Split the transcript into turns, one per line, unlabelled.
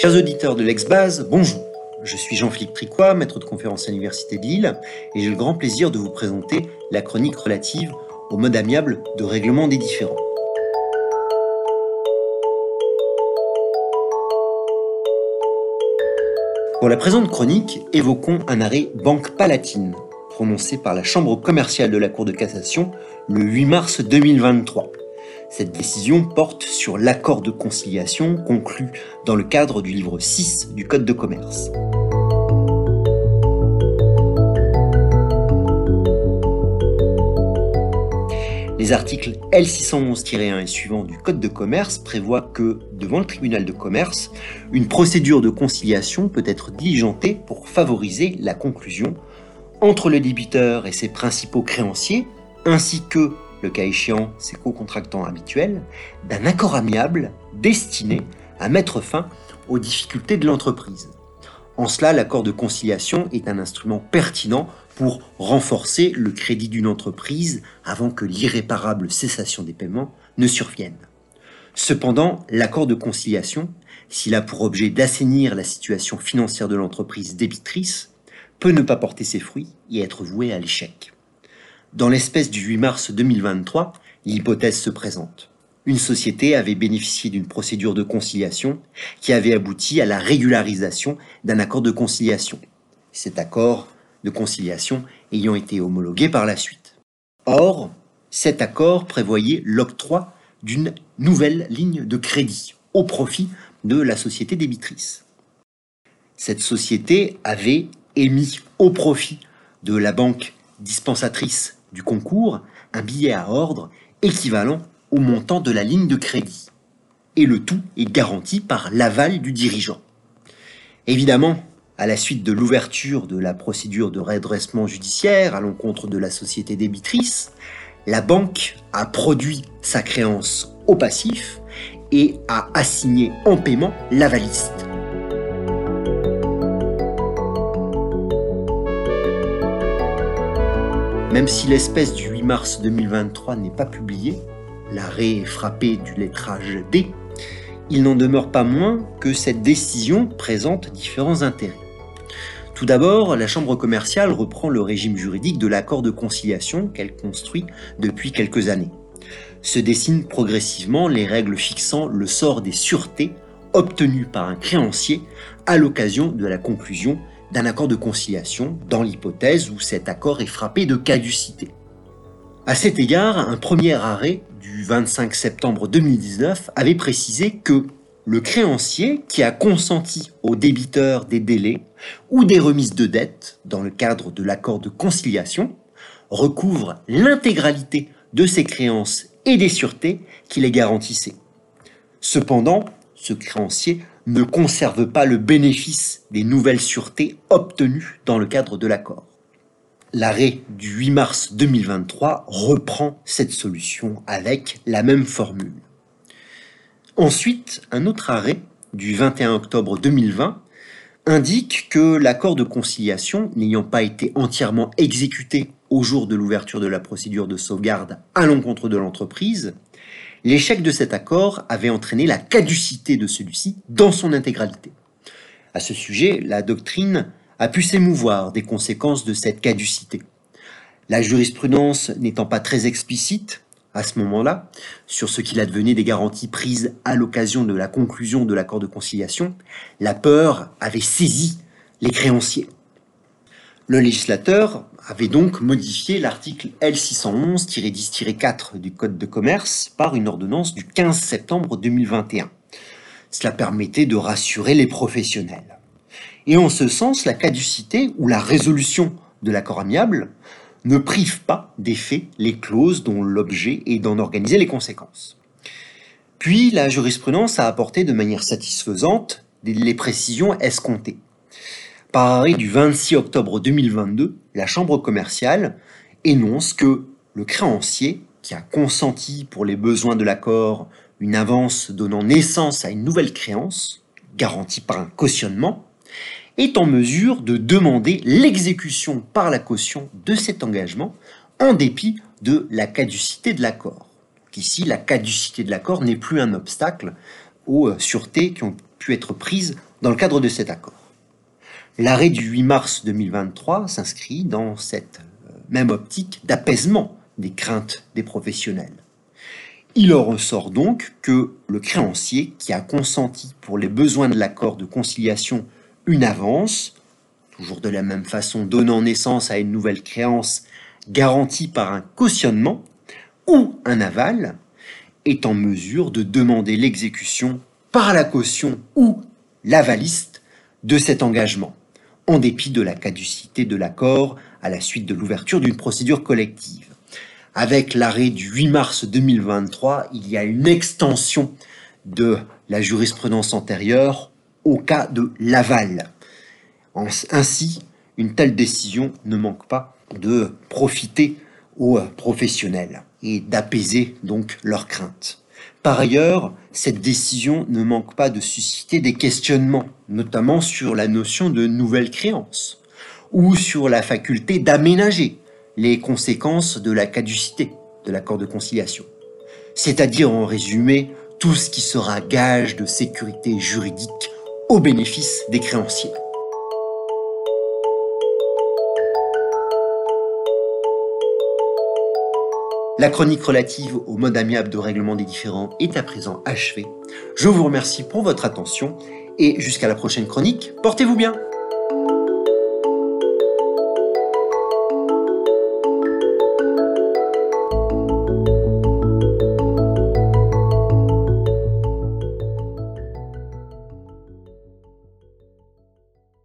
Chers auditeurs de l'Ex-Base, bonjour. Je suis Jean-Philippe Tricois, maître de conférence à l'Université de Lille, et j'ai le grand plaisir de vous présenter la chronique relative au mode amiable de règlement des différends. Pour la présente chronique, évoquons un arrêt Banque Palatine, prononcé par la Chambre commerciale de la Cour de cassation le 8 mars 2023. Cette décision porte sur l'accord de conciliation conclu dans le cadre du livre 6 du Code de commerce. Les articles L611-1 et suivants du Code de commerce prévoient que, devant le tribunal de commerce, une procédure de conciliation peut être diligentée pour favoriser la conclusion entre le débiteur et ses principaux créanciers, ainsi que le cas échéant ses co-contractants habituels, d'un accord amiable destiné à mettre fin aux difficultés de l'entreprise. En cela, l'accord de conciliation est un instrument pertinent pour renforcer le crédit d'une entreprise avant que l'irréparable cessation des paiements ne survienne. Cependant, l'accord de conciliation, s'il a pour objet d'assainir la situation financière de l'entreprise débitrice, peut ne pas porter ses fruits et être voué à l'échec. Dans l'espèce du 8 mars 2023, l'hypothèse se présente. Une société avait bénéficié d'une procédure de conciliation qui avait abouti à la régularisation d'un accord de conciliation. Cet accord de conciliation ayant été homologué par la suite. Or, cet accord prévoyait l'octroi d'une nouvelle ligne de crédit au profit de la société débitrice. Cette société avait émis au profit de la banque dispensatrice du concours un billet à ordre équivalent au montant de la ligne de crédit. Et le tout est garanti par l'aval du dirigeant. Évidemment, à la suite de l'ouverture de la procédure de redressement judiciaire à l'encontre de la société débitrice, la banque a produit sa créance au passif et a assigné en paiement l'avaliste. Même si l'espèce du 8 mars 2023 n'est pas publiée, l'arrêt est frappé du lettrage D, il n'en demeure pas moins que cette décision présente différents intérêts. Tout d'abord, la Chambre commerciale reprend le régime juridique de l'accord de conciliation qu'elle construit depuis quelques années. Se dessinent progressivement les règles fixant le sort des sûretés obtenues par un créancier à l'occasion de la conclusion d'un accord de conciliation dans l'hypothèse où cet accord est frappé de caducité. À cet égard, un premier arrêt du 25 septembre 2019 avait précisé que le créancier qui a consenti au débiteur des délais ou des remises de dettes dans le cadre de l'accord de conciliation recouvre l'intégralité de ses créances et des sûretés qui les garantissaient. Cependant, ce créancier ne conserve pas le bénéfice des nouvelles sûretés obtenues dans le cadre de l'accord. L'arrêt du 8 mars 2023 reprend cette solution avec la même formule. Ensuite, un autre arrêt du 21 octobre 2020 indique que l'accord de conciliation n'ayant pas été entièrement exécuté au jour de l'ouverture de la procédure de sauvegarde à l'encontre de l'entreprise, l'échec de cet accord avait entraîné la caducité de celui-ci dans son intégralité. À ce sujet, la doctrine a pu s'émouvoir des conséquences de cette caducité. La jurisprudence n'étant pas très explicite à ce moment-là sur ce qu'il advenait des garanties prises à l'occasion de la conclusion de l'accord de conciliation, la peur avait saisi les créanciers. Le législateur avait donc modifié l'article L611-10-4 du Code de commerce par une ordonnance du 15 septembre 2021. Cela permettait de rassurer les professionnels. Et en ce sens, la caducité ou la résolution de l'accord amiable ne prive pas d'effet les clauses dont l'objet est d'en organiser les conséquences. Puis la jurisprudence a apporté de manière satisfaisante les précisions escomptées. Par arrêt du 26 octobre 2022, la Chambre commerciale énonce que le créancier qui a consenti pour les besoins de l'accord une avance donnant naissance à une nouvelle créance, garantie par un cautionnement, est en mesure de demander l'exécution par la caution de cet engagement en dépit de la caducité de l'accord. Ici, la caducité de l'accord n'est plus un obstacle aux sûretés qui ont pu être prise dans le cadre de cet accord. L'arrêt du 8 mars 2023 s'inscrit dans cette euh, même optique d'apaisement des craintes des professionnels. Il en ressort donc que le créancier qui a consenti pour les besoins de l'accord de conciliation une avance, toujours de la même façon donnant naissance à une nouvelle créance garantie par un cautionnement ou un aval, est en mesure de demander l'exécution par la caution ou l'avaliste de cet engagement, en dépit de la caducité de l'accord à la suite de l'ouverture d'une procédure collective. Avec l'arrêt du 8 mars 2023, il y a une extension de la jurisprudence antérieure au cas de l'aval. Ainsi, une telle décision ne manque pas de profiter aux professionnels et d'apaiser donc leurs craintes. Par ailleurs, cette décision ne manque pas de susciter des questionnements, notamment sur la notion de nouvelle créance ou sur la faculté d'aménager les conséquences de la caducité de l'accord de conciliation. C'est-à-dire en résumé tout ce qui sera gage de sécurité juridique au bénéfice des créanciers. La chronique relative au mode amiable de règlement des différends est à présent achevée. Je vous remercie pour votre attention et jusqu'à la prochaine chronique, portez-vous bien